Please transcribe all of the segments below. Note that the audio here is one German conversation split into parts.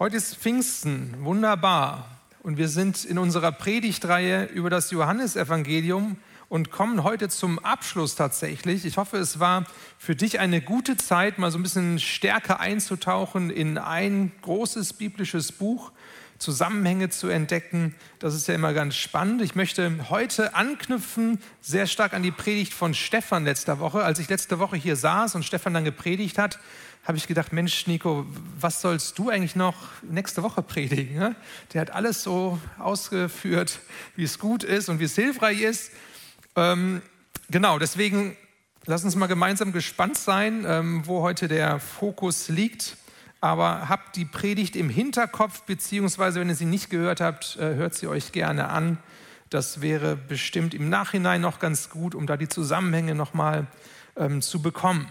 Heute ist Pfingsten, wunderbar. Und wir sind in unserer Predigtreihe über das Johannesevangelium und kommen heute zum Abschluss tatsächlich. Ich hoffe, es war für dich eine gute Zeit, mal so ein bisschen stärker einzutauchen in ein großes biblisches Buch, Zusammenhänge zu entdecken. Das ist ja immer ganz spannend. Ich möchte heute anknüpfen, sehr stark an die Predigt von Stefan letzter Woche. Als ich letzte Woche hier saß und Stefan dann gepredigt hat, habe ich gedacht, Mensch, Nico, was sollst du eigentlich noch nächste Woche predigen? Ne? Der hat alles so ausgeführt, wie es gut ist und wie es hilfreich ist. Ähm, genau, deswegen lass uns mal gemeinsam gespannt sein, ähm, wo heute der Fokus liegt. Aber habt die Predigt im Hinterkopf, beziehungsweise wenn ihr sie nicht gehört habt, äh, hört sie euch gerne an. Das wäre bestimmt im Nachhinein noch ganz gut, um da die Zusammenhänge nochmal ähm, zu bekommen.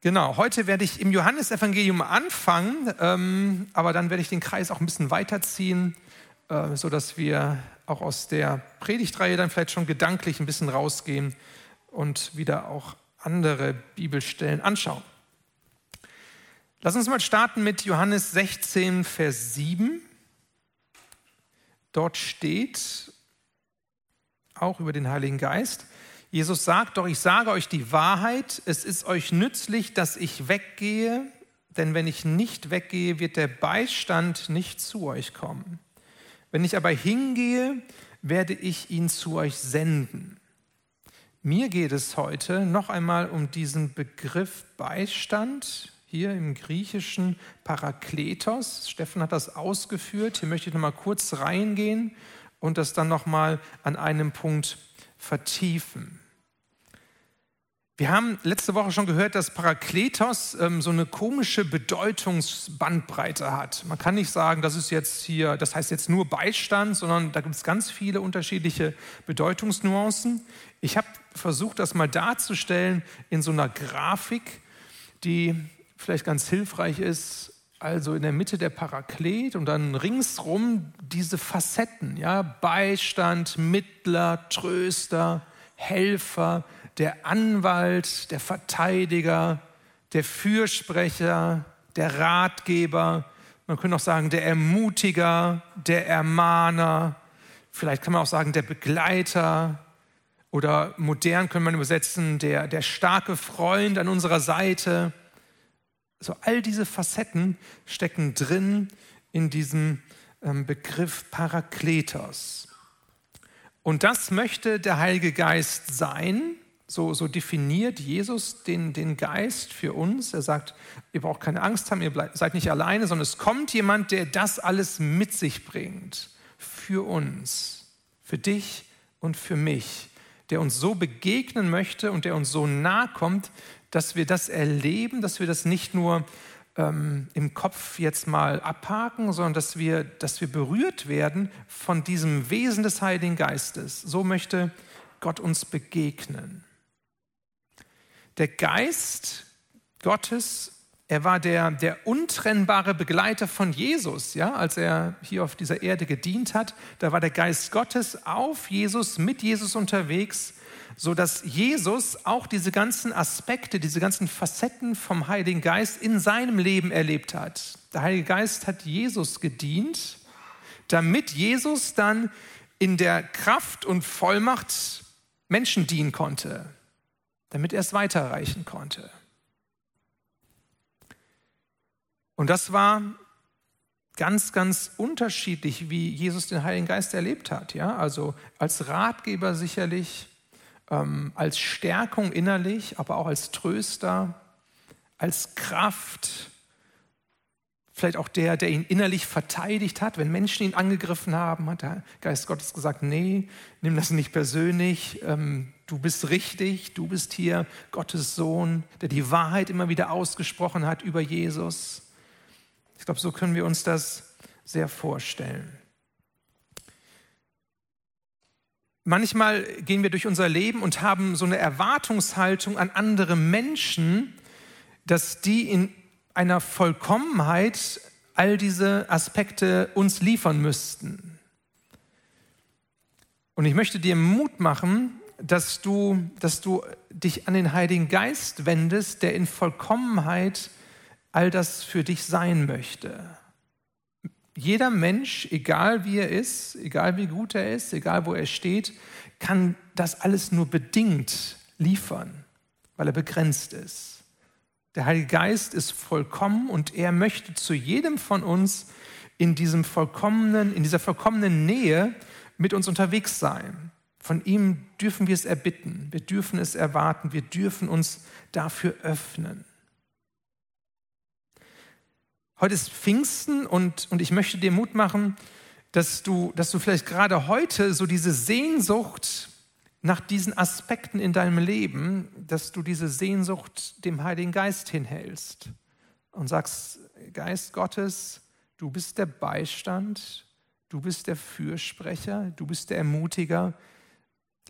Genau, heute werde ich im Johannesevangelium anfangen, ähm, aber dann werde ich den Kreis auch ein bisschen weiterziehen, äh, sodass wir auch aus der Predigtreihe dann vielleicht schon gedanklich ein bisschen rausgehen und wieder auch andere Bibelstellen anschauen. Lass uns mal starten mit Johannes 16, Vers 7. Dort steht auch über den Heiligen Geist, Jesus sagt, doch ich sage euch die Wahrheit, es ist euch nützlich, dass ich weggehe, denn wenn ich nicht weggehe, wird der Beistand nicht zu euch kommen. Wenn ich aber hingehe, werde ich ihn zu euch senden. Mir geht es heute noch einmal um diesen Begriff Beistand, hier im griechischen Parakletos. Steffen hat das ausgeführt. Hier möchte ich noch mal kurz reingehen und das dann noch mal an einem Punkt vertiefen. Wir haben letzte Woche schon gehört, dass Parakletos ähm, so eine komische Bedeutungsbandbreite hat. Man kann nicht sagen, das ist jetzt hier, das heißt jetzt nur Beistand, sondern da gibt es ganz viele unterschiedliche Bedeutungsnuancen. Ich habe versucht, das mal darzustellen in so einer Grafik, die vielleicht ganz hilfreich ist. Also in der Mitte der Paraklet und dann ringsrum diese Facetten, ja, Beistand, Mittler, Tröster, Helfer, der Anwalt, der Verteidiger, der Fürsprecher, der Ratgeber, man könnte auch sagen der Ermutiger, der Ermahner, vielleicht kann man auch sagen der Begleiter oder modern könnte man übersetzen der, der starke Freund an unserer Seite. So all diese Facetten stecken drin in diesem ähm, Begriff Parakletos. Und das möchte der Heilige Geist sein, so, so definiert Jesus den, den Geist für uns. Er sagt, ihr braucht keine Angst haben, ihr bleib, seid nicht alleine, sondern es kommt jemand, der das alles mit sich bringt. Für uns, für dich und für mich. Der uns so begegnen möchte und der uns so nahe kommt, dass wir das erleben, dass wir das nicht nur ähm, im Kopf jetzt mal abhaken, sondern dass wir, dass wir berührt werden von diesem Wesen des Heiligen Geistes. So möchte Gott uns begegnen. Der Geist Gottes, er war der, der untrennbare Begleiter von Jesus, ja, als er hier auf dieser Erde gedient hat. Da war der Geist Gottes auf Jesus, mit Jesus unterwegs, so dass Jesus auch diese ganzen Aspekte, diese ganzen Facetten vom Heiligen Geist in seinem Leben erlebt hat. Der Heilige Geist hat Jesus gedient, damit Jesus dann in der Kraft und Vollmacht Menschen dienen konnte damit er es weiterreichen konnte. Und das war ganz, ganz unterschiedlich, wie Jesus den Heiligen Geist erlebt hat. Ja? Also als Ratgeber sicherlich, ähm, als Stärkung innerlich, aber auch als Tröster, als Kraft, vielleicht auch der, der ihn innerlich verteidigt hat. Wenn Menschen ihn angegriffen haben, hat der Geist Gottes gesagt, nee, nimm das nicht persönlich, ähm, du bist richtig, du bist hier Gottes Sohn, der die Wahrheit immer wieder ausgesprochen hat über Jesus. Ich glaube, so können wir uns das sehr vorstellen. Manchmal gehen wir durch unser Leben und haben so eine Erwartungshaltung an andere Menschen, dass die in einer Vollkommenheit all diese Aspekte uns liefern müssten. Und ich möchte dir Mut machen, dass du, dass du dich an den Heiligen Geist wendest, der in Vollkommenheit all das für dich sein möchte. Jeder Mensch, egal wie er ist, egal wie gut er ist, egal wo er steht, kann das alles nur bedingt liefern, weil er begrenzt ist. Der Heilige Geist ist vollkommen und er möchte zu jedem von uns in diesem vollkommenen, in dieser vollkommenen Nähe mit uns unterwegs sein. Von ihm dürfen wir es erbitten, wir dürfen es erwarten, wir dürfen uns dafür öffnen. Heute ist Pfingsten und, und ich möchte dir Mut machen, dass du, dass du vielleicht gerade heute so diese Sehnsucht nach diesen Aspekten in deinem Leben, dass du diese Sehnsucht dem Heiligen Geist hinhältst und sagst, Geist Gottes, du bist der Beistand, du bist der Fürsprecher, du bist der Ermutiger.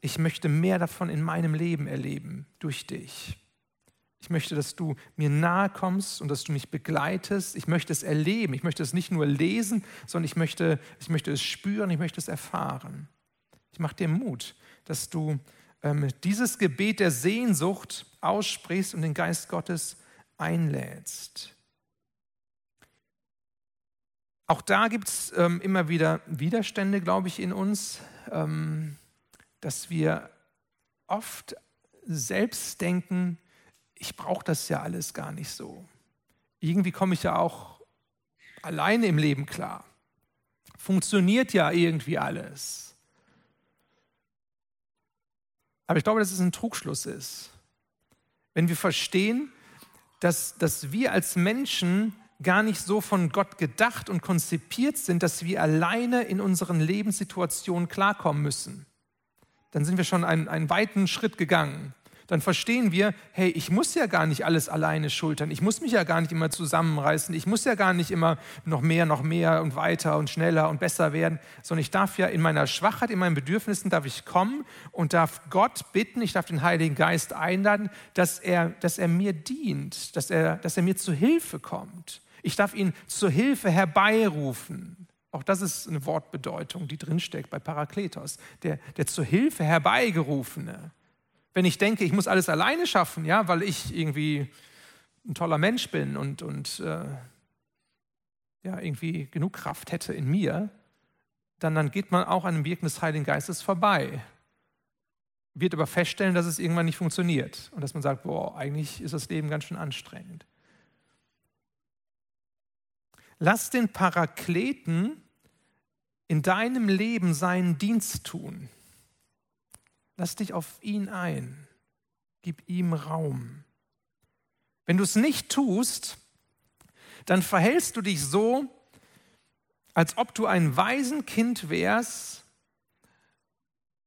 Ich möchte mehr davon in meinem Leben erleben durch dich. Ich möchte, dass du mir nahe kommst und dass du mich begleitest. Ich möchte es erleben. Ich möchte es nicht nur lesen, sondern ich möchte, ich möchte es spüren, ich möchte es erfahren. Ich mache dir Mut, dass du ähm, dieses Gebet der Sehnsucht aussprichst und den Geist Gottes einlädst. Auch da gibt es ähm, immer wieder Widerstände, glaube ich, in uns, ähm, dass wir oft selbst denken, ich brauche das ja alles gar nicht so. Irgendwie komme ich ja auch alleine im Leben klar. Funktioniert ja irgendwie alles. Aber ich glaube, dass es ein Trugschluss ist. Wenn wir verstehen, dass, dass wir als Menschen gar nicht so von Gott gedacht und konzipiert sind, dass wir alleine in unseren Lebenssituationen klarkommen müssen, dann sind wir schon einen, einen weiten Schritt gegangen dann verstehen wir, hey, ich muss ja gar nicht alles alleine schultern, ich muss mich ja gar nicht immer zusammenreißen, ich muss ja gar nicht immer noch mehr, noch mehr und weiter und schneller und besser werden, sondern ich darf ja in meiner Schwachheit, in meinen Bedürfnissen, darf ich kommen und darf Gott bitten, ich darf den Heiligen Geist einladen, dass er, dass er mir dient, dass er, dass er mir zu Hilfe kommt. Ich darf ihn zur Hilfe herbeirufen. Auch das ist eine Wortbedeutung, die drinsteckt bei Parakletos, der, der zur Hilfe herbeigerufene. Wenn ich denke, ich muss alles alleine schaffen, ja, weil ich irgendwie ein toller Mensch bin und, und äh, ja, irgendwie genug Kraft hätte in mir, dann, dann geht man auch an dem Wirken des Heiligen Geistes vorbei. Wird aber feststellen, dass es irgendwann nicht funktioniert und dass man sagt, boah, eigentlich ist das Leben ganz schön anstrengend. Lass den Parakleten in deinem Leben seinen Dienst tun. Lass dich auf ihn ein. Gib ihm Raum. Wenn du es nicht tust, dann verhältst du dich so, als ob du ein Waisenkind wärst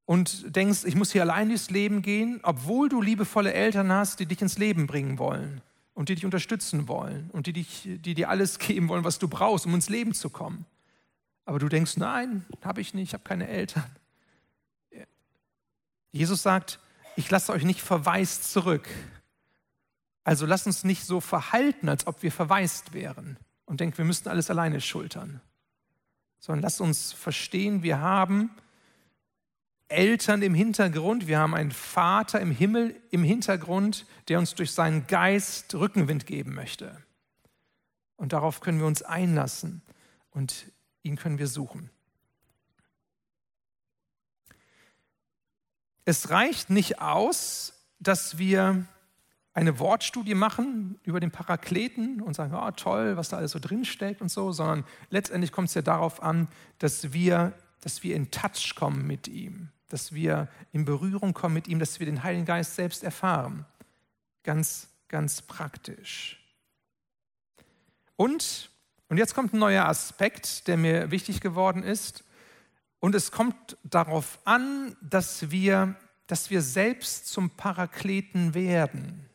und denkst, ich muss hier allein durchs Leben gehen, obwohl du liebevolle Eltern hast, die dich ins Leben bringen wollen und die dich unterstützen wollen und die, dich, die dir alles geben wollen, was du brauchst, um ins Leben zu kommen. Aber du denkst, nein, habe ich nicht, ich habe keine Eltern. Jesus sagt, ich lasse euch nicht verwaist zurück. Also lasst uns nicht so verhalten, als ob wir verwaist wären und denken, wir müssten alles alleine schultern, sondern lasst uns verstehen, wir haben Eltern im Hintergrund, wir haben einen Vater im Himmel im Hintergrund, der uns durch seinen Geist Rückenwind geben möchte. Und darauf können wir uns einlassen und ihn können wir suchen. Es reicht nicht aus, dass wir eine Wortstudie machen über den Parakleten und sagen, oh, toll, was da alles so drinsteckt und so, sondern letztendlich kommt es ja darauf an, dass wir, dass wir in Touch kommen mit ihm, dass wir in Berührung kommen mit ihm, dass wir den Heiligen Geist selbst erfahren. Ganz, ganz praktisch. Und, und jetzt kommt ein neuer Aspekt, der mir wichtig geworden ist. Und es kommt darauf an, dass wir, dass wir selbst zum Parakleten werden.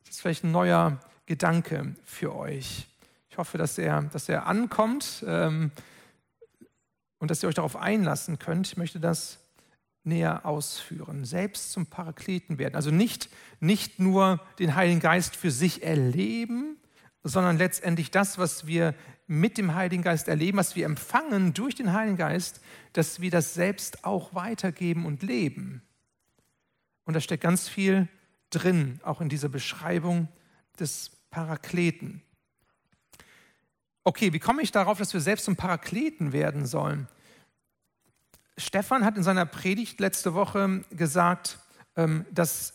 Das ist vielleicht ein neuer Gedanke für euch. Ich hoffe, dass er, dass er ankommt ähm, und dass ihr euch darauf einlassen könnt. Ich möchte das näher ausführen. Selbst zum Parakleten werden. Also nicht, nicht nur den Heiligen Geist für sich erleben, sondern letztendlich das, was wir mit dem Heiligen Geist erleben, was wir empfangen durch den Heiligen Geist, dass wir das selbst auch weitergeben und leben. Und da steckt ganz viel drin, auch in dieser Beschreibung des Parakleten. Okay, wie komme ich darauf, dass wir selbst zum Parakleten werden sollen? Stefan hat in seiner Predigt letzte Woche gesagt, ähm, dass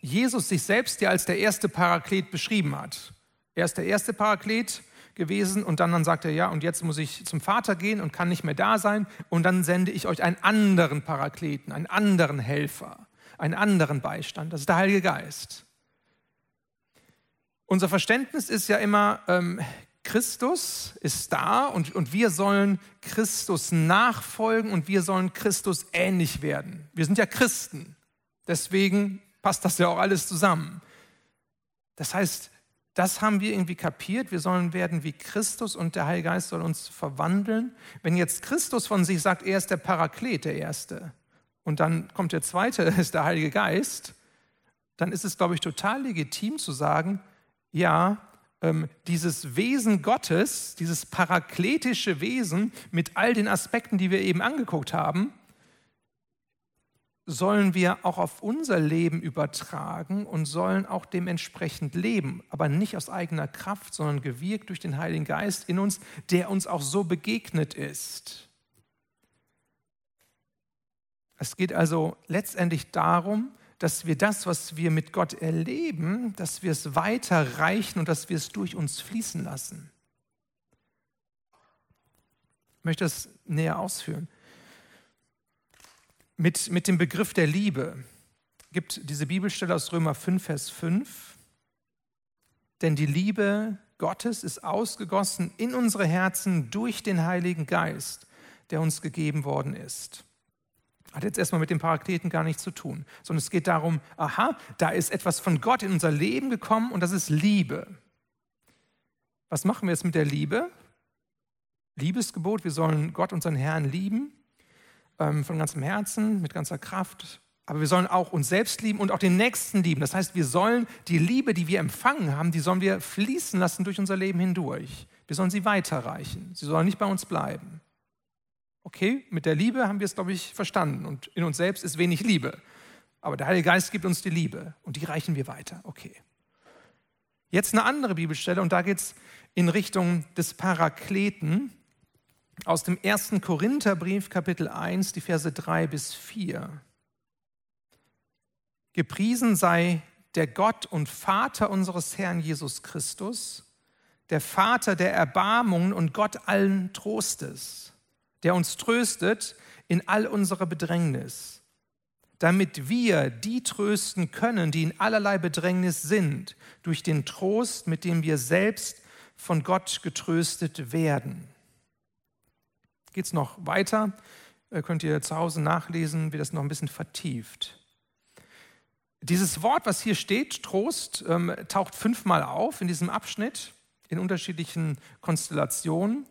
Jesus sich selbst ja als der erste Paraklet beschrieben hat. Er ist der erste Paraklet gewesen und dann, dann sagt er, ja, und jetzt muss ich zum Vater gehen und kann nicht mehr da sein und dann sende ich euch einen anderen Parakleten, einen anderen Helfer, einen anderen Beistand. Das ist der Heilige Geist. Unser Verständnis ist ja immer, ähm, Christus ist da und, und wir sollen Christus nachfolgen und wir sollen Christus ähnlich werden. Wir sind ja Christen. Deswegen passt das ja auch alles zusammen. Das heißt, das haben wir irgendwie kapiert. Wir sollen werden wie Christus und der Heilige Geist soll uns verwandeln. Wenn jetzt Christus von sich sagt, er ist der Paraklet, der Erste, und dann kommt der Zweite, ist der Heilige Geist, dann ist es, glaube ich, total legitim zu sagen, ja, ähm, dieses Wesen Gottes, dieses parakletische Wesen mit all den Aspekten, die wir eben angeguckt haben, sollen wir auch auf unser Leben übertragen und sollen auch dementsprechend leben, aber nicht aus eigener Kraft, sondern gewirkt durch den Heiligen Geist in uns, der uns auch so begegnet ist. Es geht also letztendlich darum, dass wir das, was wir mit Gott erleben, dass wir es weiterreichen und dass wir es durch uns fließen lassen. Ich möchte das näher ausführen. Mit, mit dem Begriff der Liebe gibt diese Bibelstelle aus Römer 5, Vers 5. Denn die Liebe Gottes ist ausgegossen in unsere Herzen durch den Heiligen Geist, der uns gegeben worden ist. Hat jetzt erstmal mit dem Parakleten gar nichts zu tun, sondern es geht darum, aha, da ist etwas von Gott in unser Leben gekommen und das ist Liebe. Was machen wir jetzt mit der Liebe? Liebesgebot, wir sollen Gott, unseren Herrn, lieben, ähm, von ganzem Herzen, mit ganzer Kraft. Aber wir sollen auch uns selbst lieben und auch den Nächsten lieben. Das heißt, wir sollen die Liebe, die wir empfangen haben, die sollen wir fließen lassen durch unser Leben hindurch. Wir sollen sie weiterreichen. Sie sollen nicht bei uns bleiben. Okay, mit der Liebe haben wir es, glaube ich, verstanden. Und in uns selbst ist wenig Liebe. Aber der Heilige Geist gibt uns die Liebe und die reichen wir weiter. Okay. Jetzt eine andere Bibelstelle und da geht es in Richtung des Parakleten aus dem ersten Korintherbrief, Kapitel 1, die Verse 3 bis 4. Gepriesen sei der Gott und Vater unseres Herrn Jesus Christus, der Vater der Erbarmungen und Gott allen Trostes der uns tröstet in all unserer Bedrängnis, damit wir die trösten können, die in allerlei Bedrängnis sind, durch den Trost, mit dem wir selbst von Gott getröstet werden. Geht es noch weiter? Äh, könnt ihr zu Hause nachlesen, wie das noch ein bisschen vertieft. Dieses Wort, was hier steht, Trost, ähm, taucht fünfmal auf in diesem Abschnitt in unterschiedlichen Konstellationen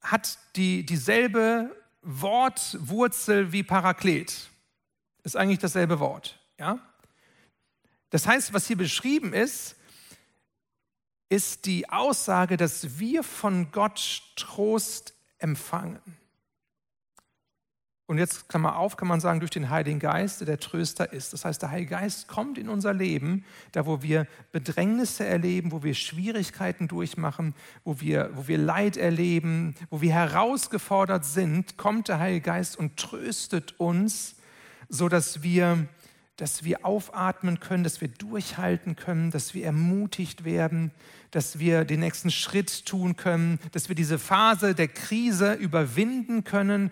hat die, dieselbe Wortwurzel wie Paraklet. Ist eigentlich dasselbe Wort. Ja? Das heißt, was hier beschrieben ist, ist die Aussage, dass wir von Gott Trost empfangen. Und jetzt, Klammer auf, kann man sagen, durch den Heiligen Geist, der der Tröster ist. Das heißt, der Heilige Geist kommt in unser Leben, da wo wir Bedrängnisse erleben, wo wir Schwierigkeiten durchmachen, wo wir, wo wir Leid erleben, wo wir herausgefordert sind, kommt der Heilige Geist und tröstet uns, sodass wir, dass wir aufatmen können, dass wir durchhalten können, dass wir ermutigt werden, dass wir den nächsten Schritt tun können, dass wir diese Phase der Krise überwinden können,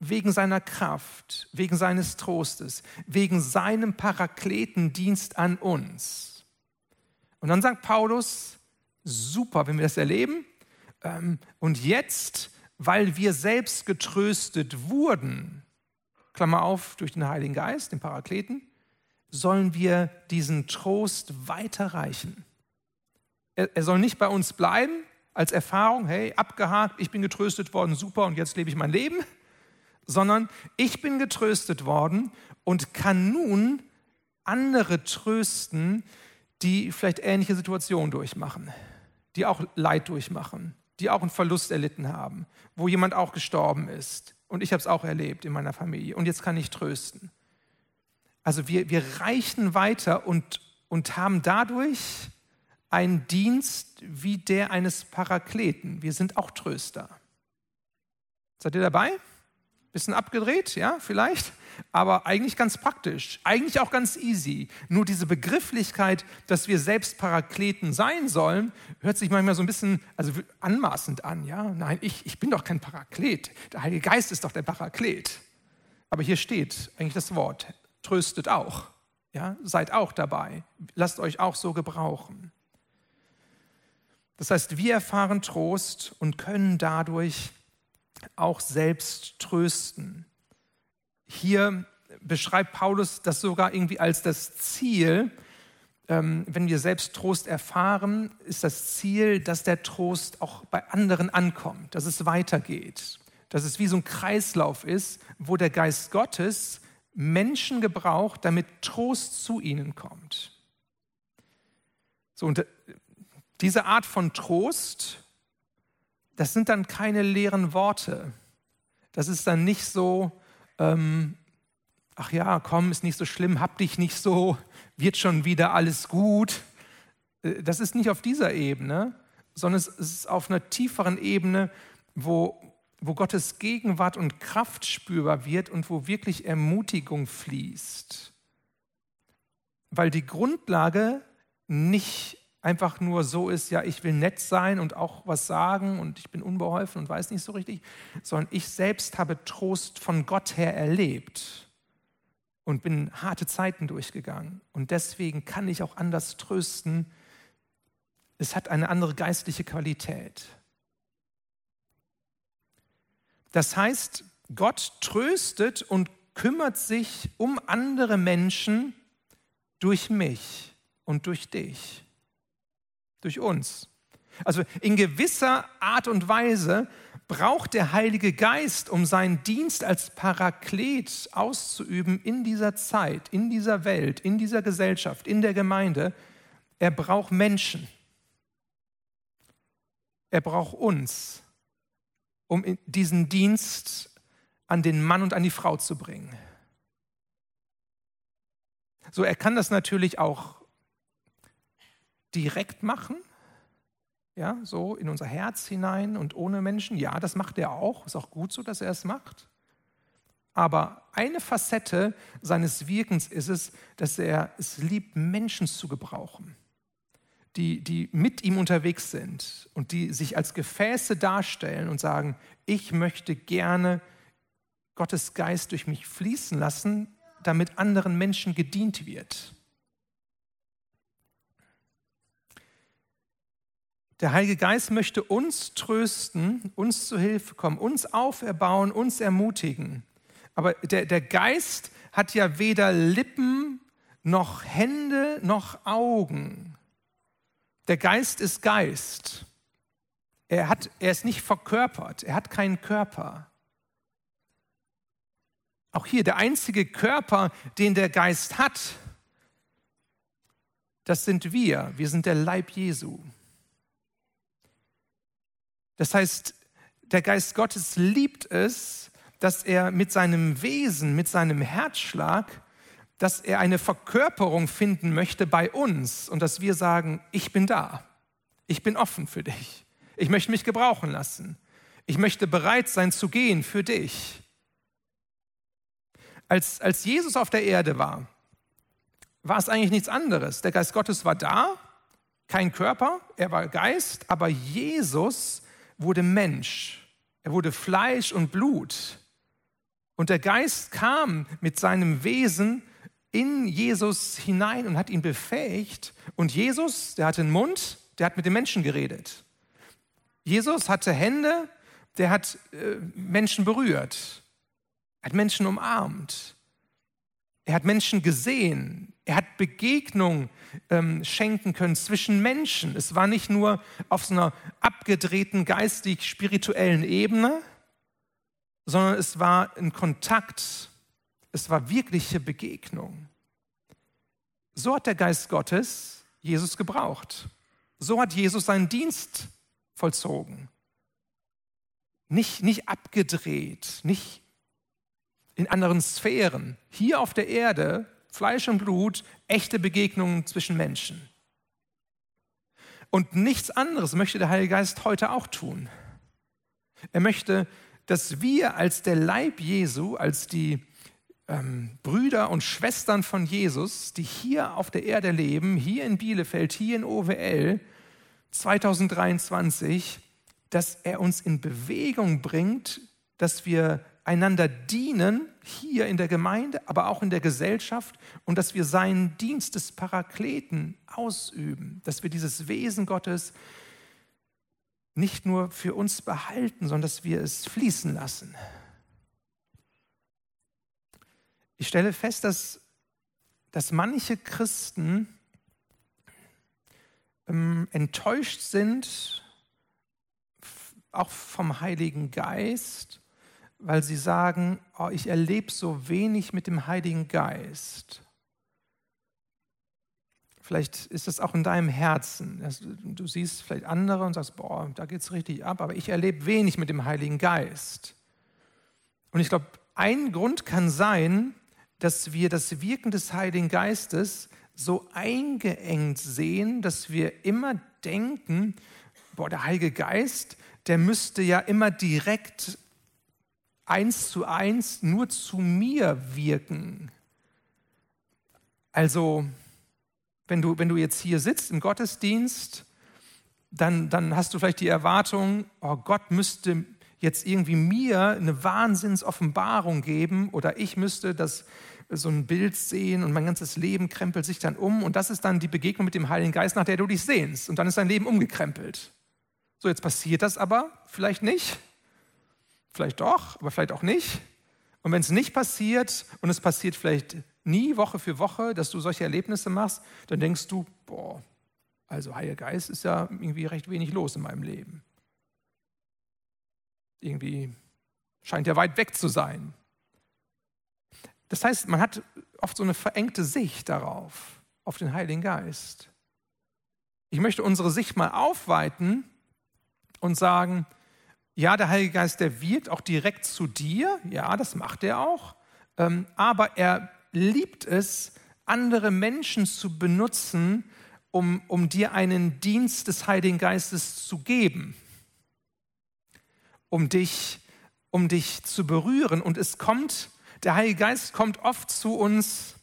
wegen seiner Kraft, wegen seines Trostes, wegen seinem Parakletendienst an uns. Und dann sagt Paulus, super, wenn wir das erleben. Ähm, und jetzt, weil wir selbst getröstet wurden, Klammer auf, durch den Heiligen Geist, den Parakleten, sollen wir diesen Trost weiterreichen. Er, soll nicht bei uns bleiben als Erfahrung, hey, abgehakt, ich bin getröstet worden, super, und jetzt lebe ich mein Leben, sondern ich bin getröstet worden und kann nun andere trösten, die vielleicht ähnliche Situationen durchmachen, die auch Leid durchmachen, die auch einen Verlust erlitten haben, wo jemand auch gestorben ist. Und ich habe es auch erlebt in meiner Familie. Und jetzt kann ich trösten. Also wir, wir reichen weiter und, und haben dadurch ein Dienst wie der eines Parakleten. Wir sind auch Tröster. Seid ihr dabei? Bisschen abgedreht, ja, vielleicht? aber eigentlich ganz praktisch, eigentlich auch ganz easy. Nur diese Begrifflichkeit, dass wir selbst Parakleten sein sollen, hört sich manchmal so ein bisschen also anmaßend an. Ja? Nein, ich, ich bin doch kein Paraklet. Der Heilige Geist ist doch der Paraklet. Aber hier steht eigentlich das Wort, tröstet auch. Ja? Seid auch dabei. Lasst euch auch so gebrauchen. Das heißt, wir erfahren Trost und können dadurch auch selbst trösten. Hier beschreibt Paulus das sogar irgendwie als das Ziel. Ähm, wenn wir selbst Trost erfahren, ist das Ziel, dass der Trost auch bei anderen ankommt, dass es weitergeht, dass es wie so ein Kreislauf ist, wo der Geist Gottes Menschen gebraucht, damit Trost zu ihnen kommt. So, und äh, diese Art von Trost, das sind dann keine leeren Worte. Das ist dann nicht so, ähm, ach ja, komm, ist nicht so schlimm, hab dich nicht so, wird schon wieder alles gut. Äh, das ist nicht auf dieser Ebene, sondern es ist auf einer tieferen Ebene, wo, wo Gottes Gegenwart und Kraft spürbar wird und wo wirklich Ermutigung fließt. Weil die Grundlage nicht einfach nur so ist, ja, ich will nett sein und auch was sagen und ich bin unbeholfen und weiß nicht so richtig, sondern ich selbst habe Trost von Gott her erlebt und bin harte Zeiten durchgegangen. Und deswegen kann ich auch anders trösten. Es hat eine andere geistliche Qualität. Das heißt, Gott tröstet und kümmert sich um andere Menschen durch mich und durch dich durch uns. Also in gewisser Art und Weise braucht der Heilige Geist, um seinen Dienst als Paraklet auszuüben in dieser Zeit, in dieser Welt, in dieser Gesellschaft, in der Gemeinde, er braucht Menschen. Er braucht uns, um diesen Dienst an den Mann und an die Frau zu bringen. So, er kann das natürlich auch direkt machen, ja, so in unser Herz hinein und ohne Menschen. Ja, das macht er auch, ist auch gut so, dass er es macht. Aber eine Facette seines Wirkens ist es, dass er es liebt, Menschen zu gebrauchen, die, die mit ihm unterwegs sind und die sich als Gefäße darstellen und sagen, ich möchte gerne Gottes Geist durch mich fließen lassen, damit anderen Menschen gedient wird. Der Heilige Geist möchte uns trösten, uns zu Hilfe kommen, uns auferbauen, uns ermutigen. Aber der, der Geist hat ja weder Lippen noch Hände noch Augen. Der Geist ist Geist. Er, hat, er ist nicht verkörpert, er hat keinen Körper. Auch hier der einzige Körper, den der Geist hat, das sind wir. Wir sind der Leib Jesu. Das heißt, der Geist Gottes liebt es, dass er mit seinem Wesen, mit seinem Herzschlag, dass er eine Verkörperung finden möchte bei uns und dass wir sagen, ich bin da, ich bin offen für dich, ich möchte mich gebrauchen lassen, ich möchte bereit sein zu gehen für dich. Als, als Jesus auf der Erde war, war es eigentlich nichts anderes. Der Geist Gottes war da, kein Körper, er war Geist, aber Jesus wurde Mensch. Er wurde Fleisch und Blut. Und der Geist kam mit seinem Wesen in Jesus hinein und hat ihn befähigt. Und Jesus, der hatte einen Mund, der hat mit den Menschen geredet. Jesus hatte Hände, der hat äh, Menschen berührt, hat Menschen umarmt. Er hat Menschen gesehen. Er hat Begegnung ähm, schenken können zwischen Menschen. Es war nicht nur auf so einer abgedrehten geistig-spirituellen Ebene, sondern es war ein Kontakt. Es war wirkliche Begegnung. So hat der Geist Gottes Jesus gebraucht. So hat Jesus seinen Dienst vollzogen. Nicht, nicht abgedreht, nicht in anderen Sphären. Hier auf der Erde, Fleisch und Blut, echte Begegnungen zwischen Menschen. Und nichts anderes möchte der Heilige Geist heute auch tun. Er möchte, dass wir als der Leib Jesu, als die ähm, Brüder und Schwestern von Jesus, die hier auf der Erde leben, hier in Bielefeld, hier in OWL, 2023, dass er uns in Bewegung bringt, dass wir einander dienen, hier in der Gemeinde, aber auch in der Gesellschaft und dass wir seinen Dienst des Parakleten ausüben, dass wir dieses Wesen Gottes nicht nur für uns behalten, sondern dass wir es fließen lassen. Ich stelle fest, dass, dass manche Christen ähm, enttäuscht sind, auch vom Heiligen Geist, weil sie sagen, oh, ich erlebe so wenig mit dem Heiligen Geist. Vielleicht ist das auch in deinem Herzen. Du siehst vielleicht andere und sagst, boah, da geht es richtig ab, aber ich erlebe wenig mit dem Heiligen Geist. Und ich glaube, ein Grund kann sein, dass wir das Wirken des Heiligen Geistes so eingeengt sehen, dass wir immer denken, boah, der Heilige Geist, der müsste ja immer direkt eins zu eins nur zu mir wirken. Also, wenn du, wenn du jetzt hier sitzt im Gottesdienst, dann, dann hast du vielleicht die Erwartung, oh Gott müsste jetzt irgendwie mir eine Wahnsinnsoffenbarung geben oder ich müsste das, so ein Bild sehen und mein ganzes Leben krempelt sich dann um und das ist dann die Begegnung mit dem Heiligen Geist, nach der du dich sehnst und dann ist dein Leben umgekrempelt. So, jetzt passiert das aber vielleicht nicht. Vielleicht doch, aber vielleicht auch nicht. Und wenn es nicht passiert und es passiert vielleicht nie Woche für Woche, dass du solche Erlebnisse machst, dann denkst du, boah, also Heiliger Geist ist ja irgendwie recht wenig los in meinem Leben. Irgendwie scheint er weit weg zu sein. Das heißt, man hat oft so eine verengte Sicht darauf, auf den Heiligen Geist. Ich möchte unsere Sicht mal aufweiten und sagen, ja, der Heilige Geist, der wirkt auch direkt zu dir, ja, das macht er auch, ähm, aber er liebt es, andere Menschen zu benutzen, um, um dir einen Dienst des Heiligen Geistes zu geben, um dich, um dich zu berühren. Und es kommt, der Heilige Geist kommt oft zu uns,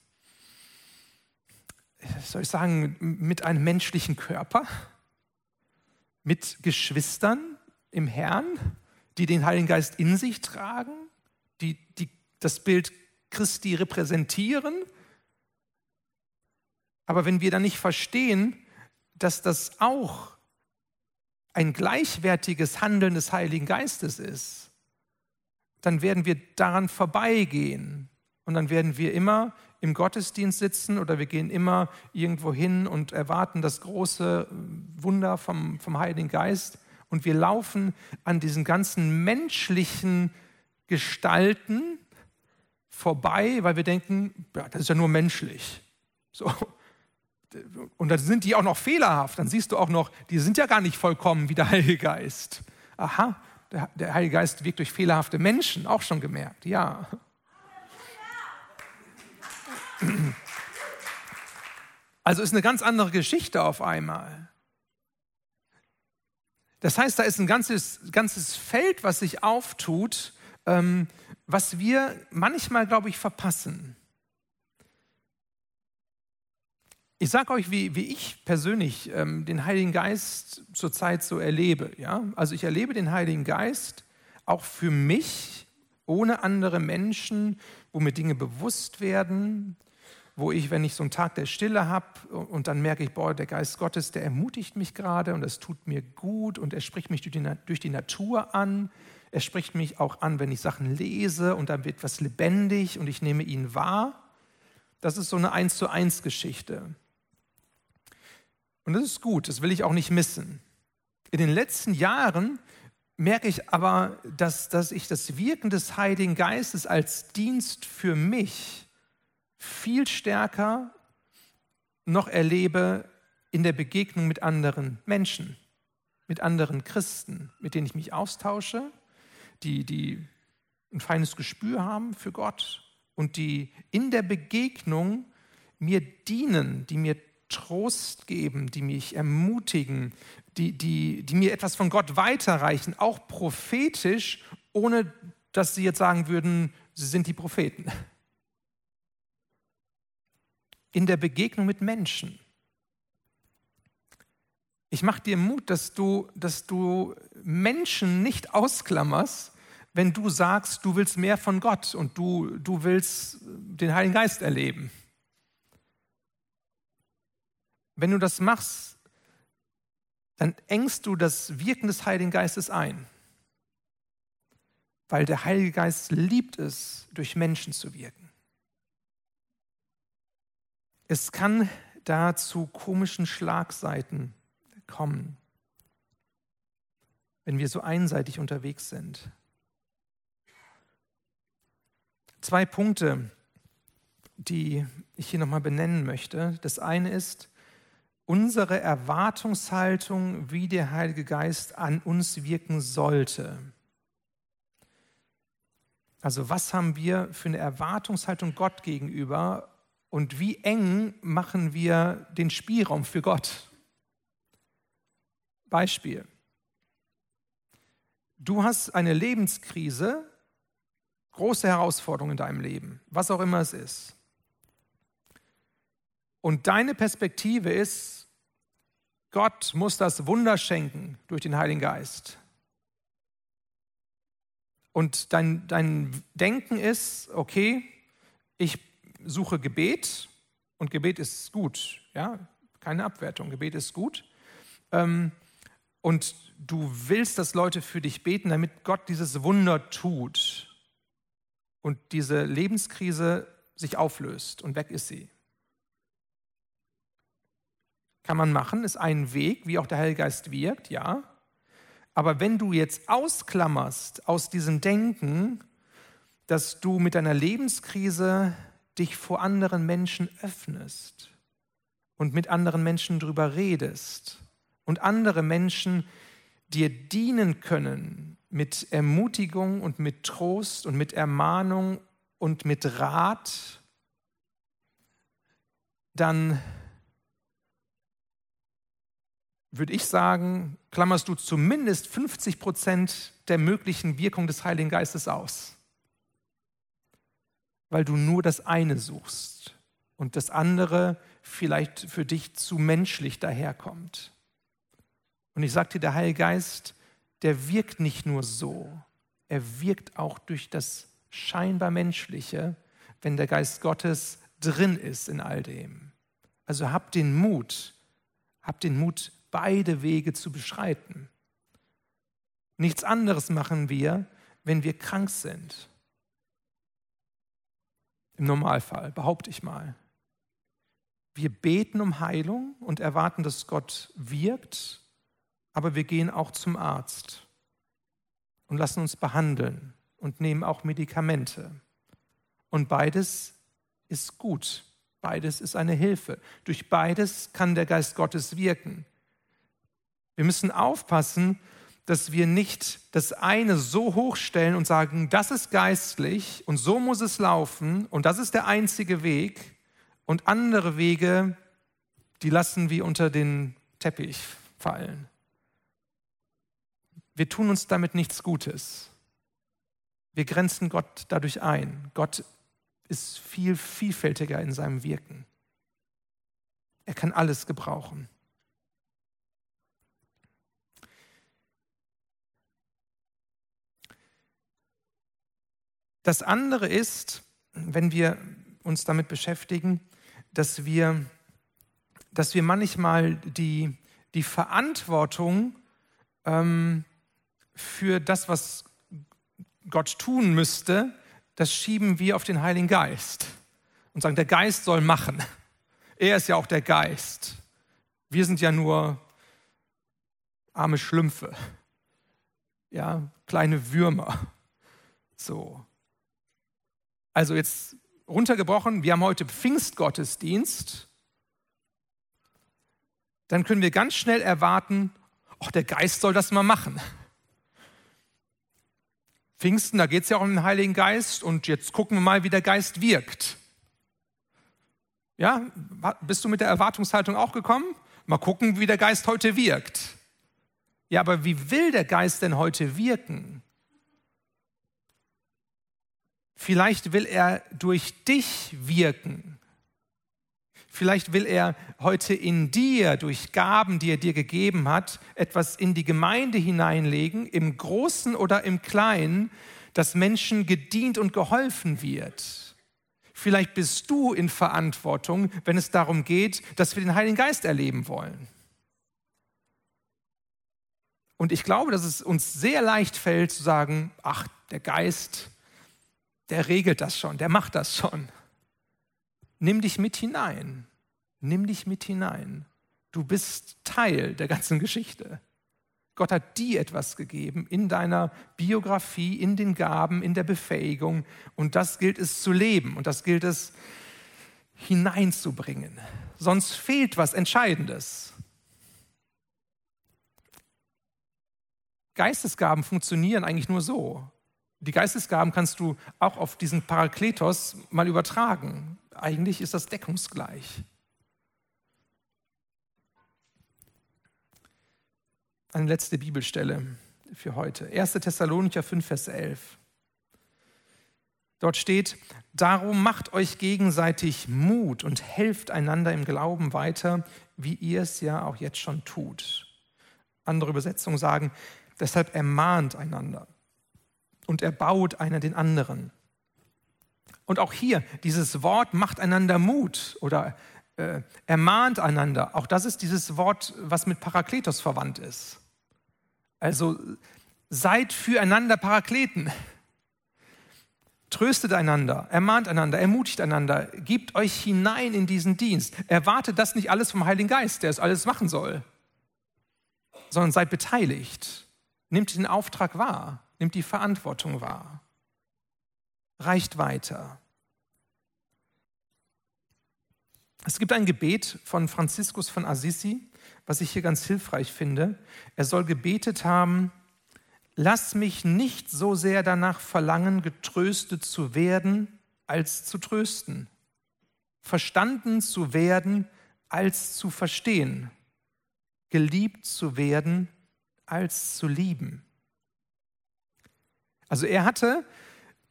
soll ich sagen, mit einem menschlichen Körper, mit Geschwistern, im Herrn, die den Heiligen Geist in sich tragen, die, die das Bild Christi repräsentieren. Aber wenn wir dann nicht verstehen, dass das auch ein gleichwertiges Handeln des Heiligen Geistes ist, dann werden wir daran vorbeigehen. Und dann werden wir immer im Gottesdienst sitzen oder wir gehen immer irgendwo hin und erwarten das große Wunder vom, vom Heiligen Geist und wir laufen an diesen ganzen menschlichen Gestalten vorbei, weil wir denken, ja, das ist ja nur menschlich. So. Und dann sind die auch noch fehlerhaft. Dann siehst du auch noch, die sind ja gar nicht vollkommen wie der Heilige Geist. Aha, der, der Heilige Geist wirkt durch fehlerhafte Menschen, auch schon gemerkt, ja. Also ist eine ganz andere Geschichte auf einmal. Das heißt, da ist ein ganzes, ganzes Feld, was sich auftut, ähm, was wir manchmal, glaube ich, verpassen. Ich sage euch, wie, wie ich persönlich ähm, den Heiligen Geist zurzeit so erlebe. Ja? Also ich erlebe den Heiligen Geist auch für mich, ohne andere Menschen, wo mir Dinge bewusst werden, wo ich, wenn ich so einen Tag der Stille habe und dann merke ich, boah, der Geist Gottes, der ermutigt mich gerade und das tut mir gut und er spricht mich durch die, durch die Natur an. Er spricht mich auch an, wenn ich Sachen lese und dann wird was lebendig und ich nehme ihn wahr. Das ist so eine Eins zu eins Geschichte. Und das ist gut, das will ich auch nicht missen. In den letzten Jahren merke ich aber, dass, dass ich das Wirken des Heiligen Geistes als Dienst für mich viel stärker noch erlebe in der Begegnung mit anderen Menschen, mit anderen Christen, mit denen ich mich austausche, die, die ein feines Gespür haben für Gott und die in der Begegnung mir dienen, die mir Trost geben, die mich ermutigen, die, die, die mir etwas von Gott weiterreichen, auch prophetisch, ohne dass sie jetzt sagen würden, sie sind die Propheten. In der Begegnung mit Menschen. Ich mache dir Mut, dass du, dass du Menschen nicht ausklammerst, wenn du sagst, du willst mehr von Gott und du, du willst den Heiligen Geist erleben. Wenn du das machst, dann engst du das Wirken des Heiligen Geistes ein. Weil der Heilige Geist liebt es, durch Menschen zu wirken. Es kann da zu komischen Schlagseiten kommen, wenn wir so einseitig unterwegs sind. Zwei Punkte, die ich hier nochmal benennen möchte. Das eine ist unsere Erwartungshaltung, wie der Heilige Geist an uns wirken sollte. Also was haben wir für eine Erwartungshaltung Gott gegenüber und wie eng machen wir den Spielraum für Gott? Beispiel. Du hast eine Lebenskrise, große Herausforderung in deinem Leben, was auch immer es ist. Und deine Perspektive ist, Gott muss das Wunder schenken durch den Heiligen Geist. Und dein, dein Denken ist, okay, ich suche Gebet und Gebet ist gut, ja, keine Abwertung, Gebet ist gut. Ähm, und du willst, dass Leute für dich beten, damit Gott dieses Wunder tut und diese Lebenskrise sich auflöst und weg ist sie. Kann man machen, ist ein Weg, wie auch der Heilige Geist wirkt, ja. Aber wenn du jetzt ausklammerst aus diesem Denken, dass du mit deiner Lebenskrise dich vor anderen Menschen öffnest und mit anderen Menschen drüber redest und andere Menschen dir dienen können mit Ermutigung und mit Trost und mit Ermahnung und mit Rat, dann würde ich sagen, klammerst du zumindest 50 Prozent der möglichen Wirkung des Heiligen Geistes aus, weil du nur das eine suchst und das andere vielleicht für dich zu menschlich daherkommt. Und ich sagte, der Heilige Geist, der wirkt nicht nur so, er wirkt auch durch das scheinbar Menschliche, wenn der Geist Gottes drin ist in all dem. Also habt den Mut, habt den Mut, beide Wege zu beschreiten. Nichts anderes machen wir, wenn wir krank sind. Im Normalfall, behaupte ich mal. Wir beten um Heilung und erwarten, dass Gott wirkt, aber wir gehen auch zum Arzt und lassen uns behandeln und nehmen auch Medikamente. Und beides ist gut. Beides ist eine Hilfe. Durch beides kann der Geist Gottes wirken. Wir müssen aufpassen, dass wir nicht das eine so hochstellen und sagen, das ist geistlich und so muss es laufen und das ist der einzige Weg und andere Wege, die lassen wir unter den Teppich fallen. Wir tun uns damit nichts Gutes. Wir grenzen Gott dadurch ein. Gott ist viel vielfältiger in seinem Wirken. Er kann alles gebrauchen. Das andere ist, wenn wir uns damit beschäftigen, dass wir, dass wir manchmal die, die Verantwortung ähm, für das, was Gott tun müsste, das schieben wir auf den Heiligen Geist und sagen, der Geist soll machen. Er ist ja auch der Geist. Wir sind ja nur arme Schlümpfe, ja, kleine Würmer. So. Also jetzt runtergebrochen, wir haben heute Pfingstgottesdienst. Dann können wir ganz schnell erwarten, ach, der Geist soll das mal machen. Pfingsten, da geht es ja auch um den Heiligen Geist und jetzt gucken wir mal, wie der Geist wirkt. Ja, bist du mit der Erwartungshaltung auch gekommen? Mal gucken, wie der Geist heute wirkt. Ja, aber wie will der Geist denn heute wirken? Vielleicht will er durch dich wirken. Vielleicht will er heute in dir, durch Gaben, die er dir gegeben hat, etwas in die Gemeinde hineinlegen, im Großen oder im Kleinen, dass Menschen gedient und geholfen wird. Vielleicht bist du in Verantwortung, wenn es darum geht, dass wir den Heiligen Geist erleben wollen. Und ich glaube, dass es uns sehr leicht fällt zu sagen, ach, der Geist, der regelt das schon, der macht das schon. Nimm dich mit hinein. Nimm dich mit hinein. Du bist Teil der ganzen Geschichte. Gott hat dir etwas gegeben in deiner Biografie, in den Gaben, in der Befähigung. Und das gilt es zu leben und das gilt es hineinzubringen. Sonst fehlt was Entscheidendes. Geistesgaben funktionieren eigentlich nur so. Die Geistesgaben kannst du auch auf diesen Parakletos mal übertragen. Eigentlich ist das deckungsgleich. Eine letzte Bibelstelle für heute. 1. Thessalonicher 5, Vers 11. Dort steht, darum macht euch gegenseitig Mut und helft einander im Glauben weiter, wie ihr es ja auch jetzt schon tut. Andere Übersetzungen sagen, deshalb ermahnt einander und erbaut einer den anderen. Und auch hier, dieses Wort macht einander Mut oder äh, ermahnt einander. Auch das ist dieses Wort, was mit Parakletos verwandt ist. Also seid füreinander Parakleten. Tröstet einander, ermahnt einander, ermutigt einander, gebt euch hinein in diesen Dienst. Erwartet das nicht alles vom Heiligen Geist, der es alles machen soll, sondern seid beteiligt. Nimmt den Auftrag wahr nimmt die Verantwortung wahr, reicht weiter. Es gibt ein Gebet von Franziskus von Assisi, was ich hier ganz hilfreich finde. Er soll gebetet haben, lass mich nicht so sehr danach verlangen, getröstet zu werden, als zu trösten, verstanden zu werden, als zu verstehen, geliebt zu werden, als zu lieben. Also er hatte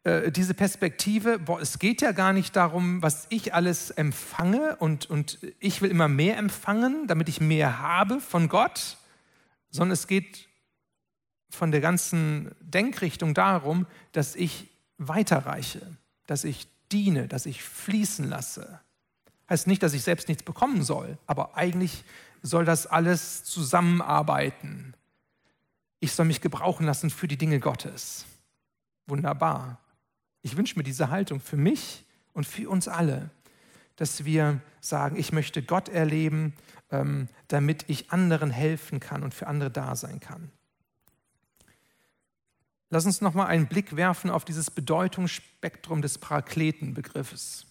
äh, diese Perspektive, boah, es geht ja gar nicht darum, was ich alles empfange und, und ich will immer mehr empfangen, damit ich mehr habe von Gott, sondern es geht von der ganzen Denkrichtung darum, dass ich weiterreiche, dass ich diene, dass ich fließen lasse. Heißt nicht, dass ich selbst nichts bekommen soll, aber eigentlich soll das alles zusammenarbeiten. Ich soll mich gebrauchen lassen für die Dinge Gottes. Wunderbar. Ich wünsche mir diese Haltung für mich und für uns alle, dass wir sagen, ich möchte Gott erleben, ähm, damit ich anderen helfen kann und für andere da sein kann. Lass uns noch mal einen Blick werfen auf dieses Bedeutungsspektrum des Parakletenbegriffes.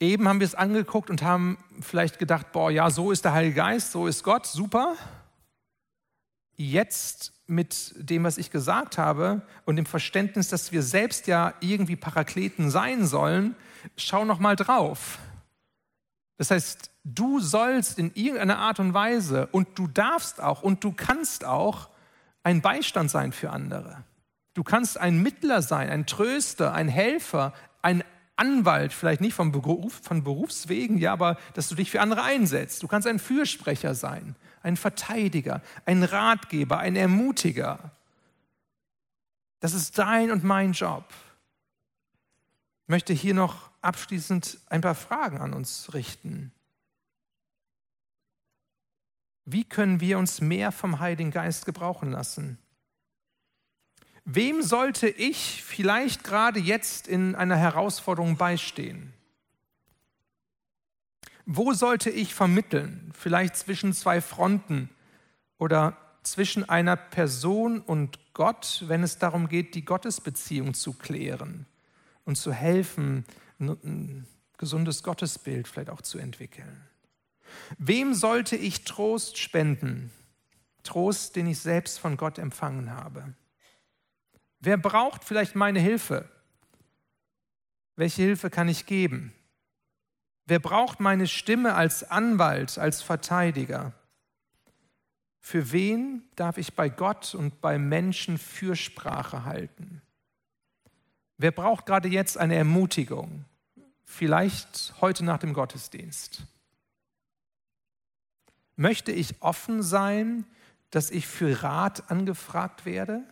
Eben haben wir es angeguckt und haben vielleicht gedacht, boah, ja, so ist der Heilige Geist, so ist Gott, super. Jetzt mit dem, was ich gesagt habe und dem Verständnis, dass wir selbst ja irgendwie Parakleten sein sollen, schau noch mal drauf. Das heißt, du sollst in irgendeiner Art und Weise und du darfst auch und du kannst auch ein Beistand sein für andere. Du kannst ein Mittler sein, ein Tröster, ein Helfer, ein Anwalt, vielleicht nicht vom Beruf, von Berufswegen, ja, aber dass du dich für andere einsetzt. Du kannst ein Fürsprecher sein ein Verteidiger, ein Ratgeber, ein Ermutiger. Das ist dein und mein Job. Ich möchte hier noch abschließend ein paar Fragen an uns richten. Wie können wir uns mehr vom Heiligen Geist gebrauchen lassen? Wem sollte ich vielleicht gerade jetzt in einer Herausforderung beistehen? Wo sollte ich vermitteln? Vielleicht zwischen zwei Fronten oder zwischen einer Person und Gott, wenn es darum geht, die Gottesbeziehung zu klären und zu helfen, ein gesundes Gottesbild vielleicht auch zu entwickeln. Wem sollte ich Trost spenden? Trost, den ich selbst von Gott empfangen habe. Wer braucht vielleicht meine Hilfe? Welche Hilfe kann ich geben? Wer braucht meine Stimme als Anwalt, als Verteidiger? Für wen darf ich bei Gott und bei Menschen Fürsprache halten? Wer braucht gerade jetzt eine Ermutigung? Vielleicht heute nach dem Gottesdienst. Möchte ich offen sein, dass ich für Rat angefragt werde?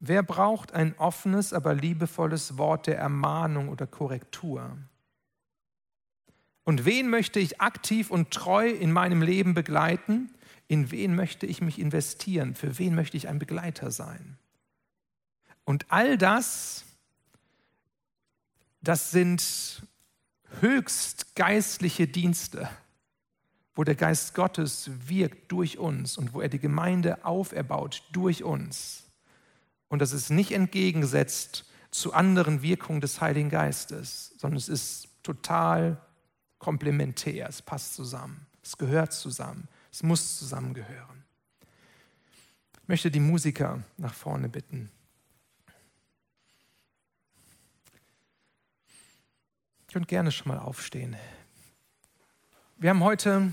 Wer braucht ein offenes, aber liebevolles Wort der Ermahnung oder Korrektur? Und wen möchte ich aktiv und treu in meinem Leben begleiten? In wen möchte ich mich investieren? Für wen möchte ich ein Begleiter sein? Und all das, das sind höchst geistliche Dienste, wo der Geist Gottes wirkt durch uns und wo er die Gemeinde auferbaut durch uns. Und das ist nicht entgegengesetzt zu anderen Wirkungen des Heiligen Geistes, sondern es ist total komplementär, es passt zusammen, es gehört zusammen, es muss zusammengehören. Ich möchte die Musiker nach vorne bitten. Ihr könnt gerne schon mal aufstehen. Wir haben heute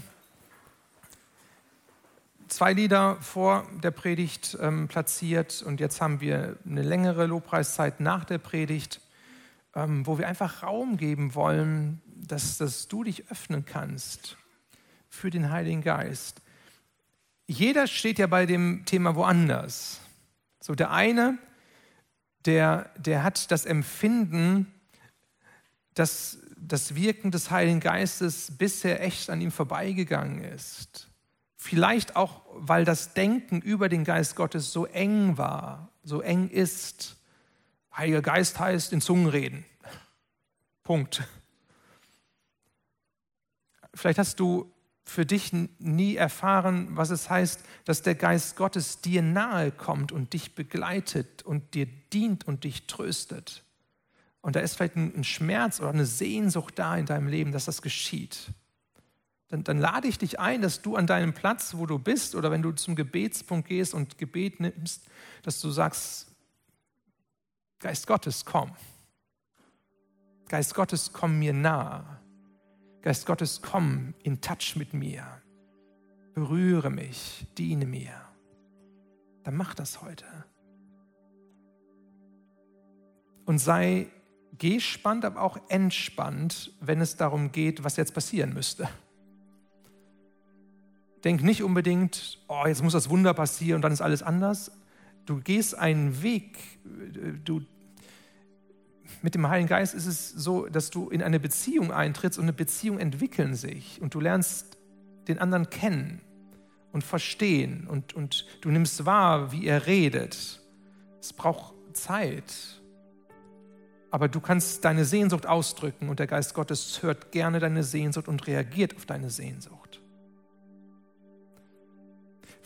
zwei Lieder vor der Predigt ähm, platziert und jetzt haben wir eine längere Lobpreiszeit nach der Predigt, ähm, wo wir einfach Raum geben wollen, dass, dass du dich öffnen kannst für den Heiligen Geist. Jeder steht ja bei dem Thema woanders. So der eine, der, der hat das Empfinden, dass das Wirken des Heiligen Geistes bisher echt an ihm vorbeigegangen ist. Vielleicht auch, weil das Denken über den Geist Gottes so eng war, so eng ist. Heiliger Geist heißt in Zungen reden. Punkt. Vielleicht hast du für dich nie erfahren, was es heißt, dass der Geist Gottes dir nahe kommt und dich begleitet und dir dient und dich tröstet. Und da ist vielleicht ein Schmerz oder eine Sehnsucht da in deinem Leben, dass das geschieht. Dann, dann lade ich dich ein, dass du an deinem Platz, wo du bist, oder wenn du zum Gebetspunkt gehst und Gebet nimmst, dass du sagst, Geist Gottes, komm. Geist Gottes, komm mir nah. Geist Gottes, komm in Touch mit mir. Berühre mich, diene mir. Dann mach das heute. Und sei gespannt, aber auch entspannt, wenn es darum geht, was jetzt passieren müsste. Denk nicht unbedingt, oh, jetzt muss das Wunder passieren und dann ist alles anders. Du gehst einen Weg, du, mit dem Heiligen Geist ist es so, dass du in eine Beziehung eintrittst und eine Beziehung entwickeln sich und du lernst den anderen kennen und verstehen und, und du nimmst wahr, wie er redet. Es braucht Zeit aber du kannst deine Sehnsucht ausdrücken und der Geist Gottes hört gerne deine Sehnsucht und reagiert auf deine Sehnsucht.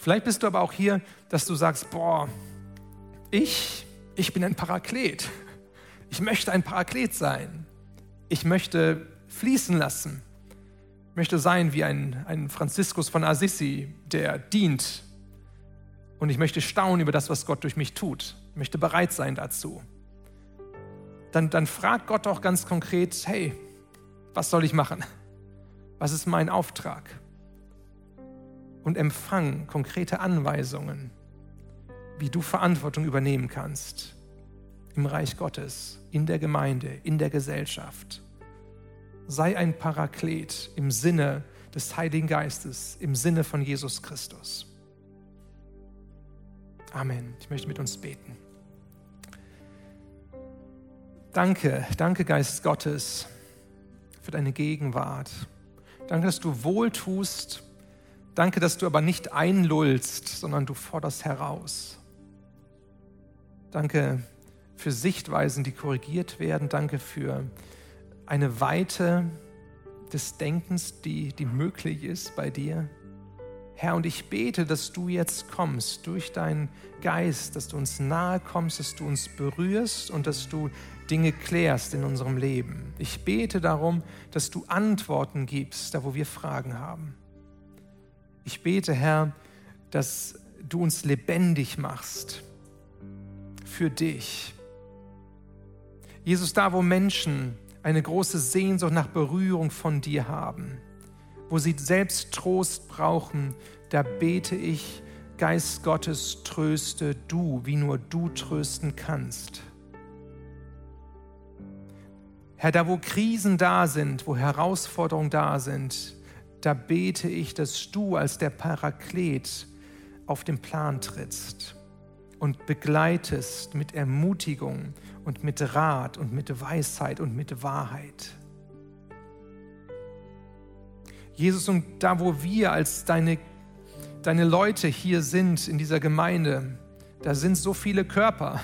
Vielleicht bist du aber auch hier, dass du sagst, boah, ich, ich bin ein Paraklet. Ich möchte ein Paraklet sein. Ich möchte fließen lassen. Ich möchte sein wie ein, ein Franziskus von Assisi, der dient. Und ich möchte staunen über das, was Gott durch mich tut. Ich möchte bereit sein dazu dann, dann fragt Gott auch ganz konkret, hey, was soll ich machen? Was ist mein Auftrag? Und empfang konkrete Anweisungen, wie du Verantwortung übernehmen kannst im Reich Gottes, in der Gemeinde, in der Gesellschaft. Sei ein Paraklet im Sinne des Heiligen Geistes, im Sinne von Jesus Christus. Amen. Ich möchte mit uns beten. Danke, danke Geist Gottes für deine Gegenwart. Danke, dass du wohltust. Danke, dass du aber nicht einlullst, sondern du forderst heraus. Danke für Sichtweisen, die korrigiert werden. Danke für eine Weite des Denkens, die, die möglich ist bei dir. Herr, und ich bete, dass du jetzt kommst durch deinen Geist, dass du uns nahe kommst, dass du uns berührst und dass du Dinge klärst in unserem Leben. Ich bete darum, dass du Antworten gibst, da wo wir Fragen haben. Ich bete, Herr, dass du uns lebendig machst für dich. Jesus, da wo Menschen eine große Sehnsucht nach Berührung von dir haben, wo sie selbst Trost brauchen, da bete ich, Geist Gottes, tröste du, wie nur du trösten kannst. Herr, da wo Krisen da sind, wo Herausforderungen da sind, da bete ich, dass du als der Paraklet auf den Plan trittst und begleitest mit Ermutigung und mit Rat und mit Weisheit und mit Wahrheit. Jesus, und da wo wir als deine, deine Leute hier sind in dieser Gemeinde, da sind so viele Körper,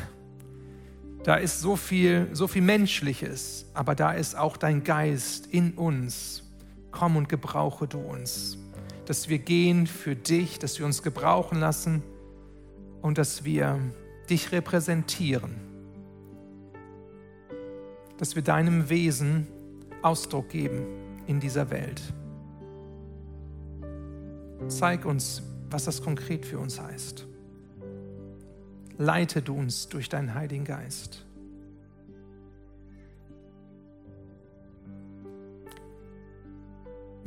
da ist so viel, so viel Menschliches, aber da ist auch dein Geist in uns. Komm und gebrauche du uns, dass wir gehen für dich, dass wir uns gebrauchen lassen und dass wir dich repräsentieren, dass wir deinem Wesen Ausdruck geben in dieser Welt. Zeig uns, was das konkret für uns heißt leite du uns durch deinen Heiligen Geist.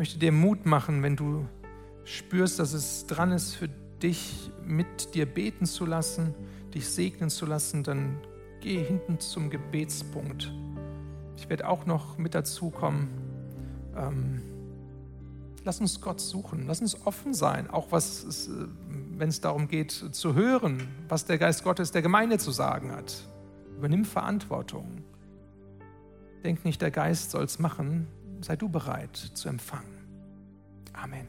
Möchte dir Mut machen, wenn du spürst, dass es dran ist, für dich mit dir beten zu lassen, dich segnen zu lassen, dann geh hinten zum Gebetspunkt. Ich werde auch noch mit dazukommen. Ähm, lass uns Gott suchen, lass uns offen sein, auch was es, äh, wenn es darum geht zu hören, was der Geist Gottes der Gemeinde zu sagen hat. Übernimm Verantwortung. Denk nicht, der Geist soll es machen, sei du bereit zu empfangen. Amen.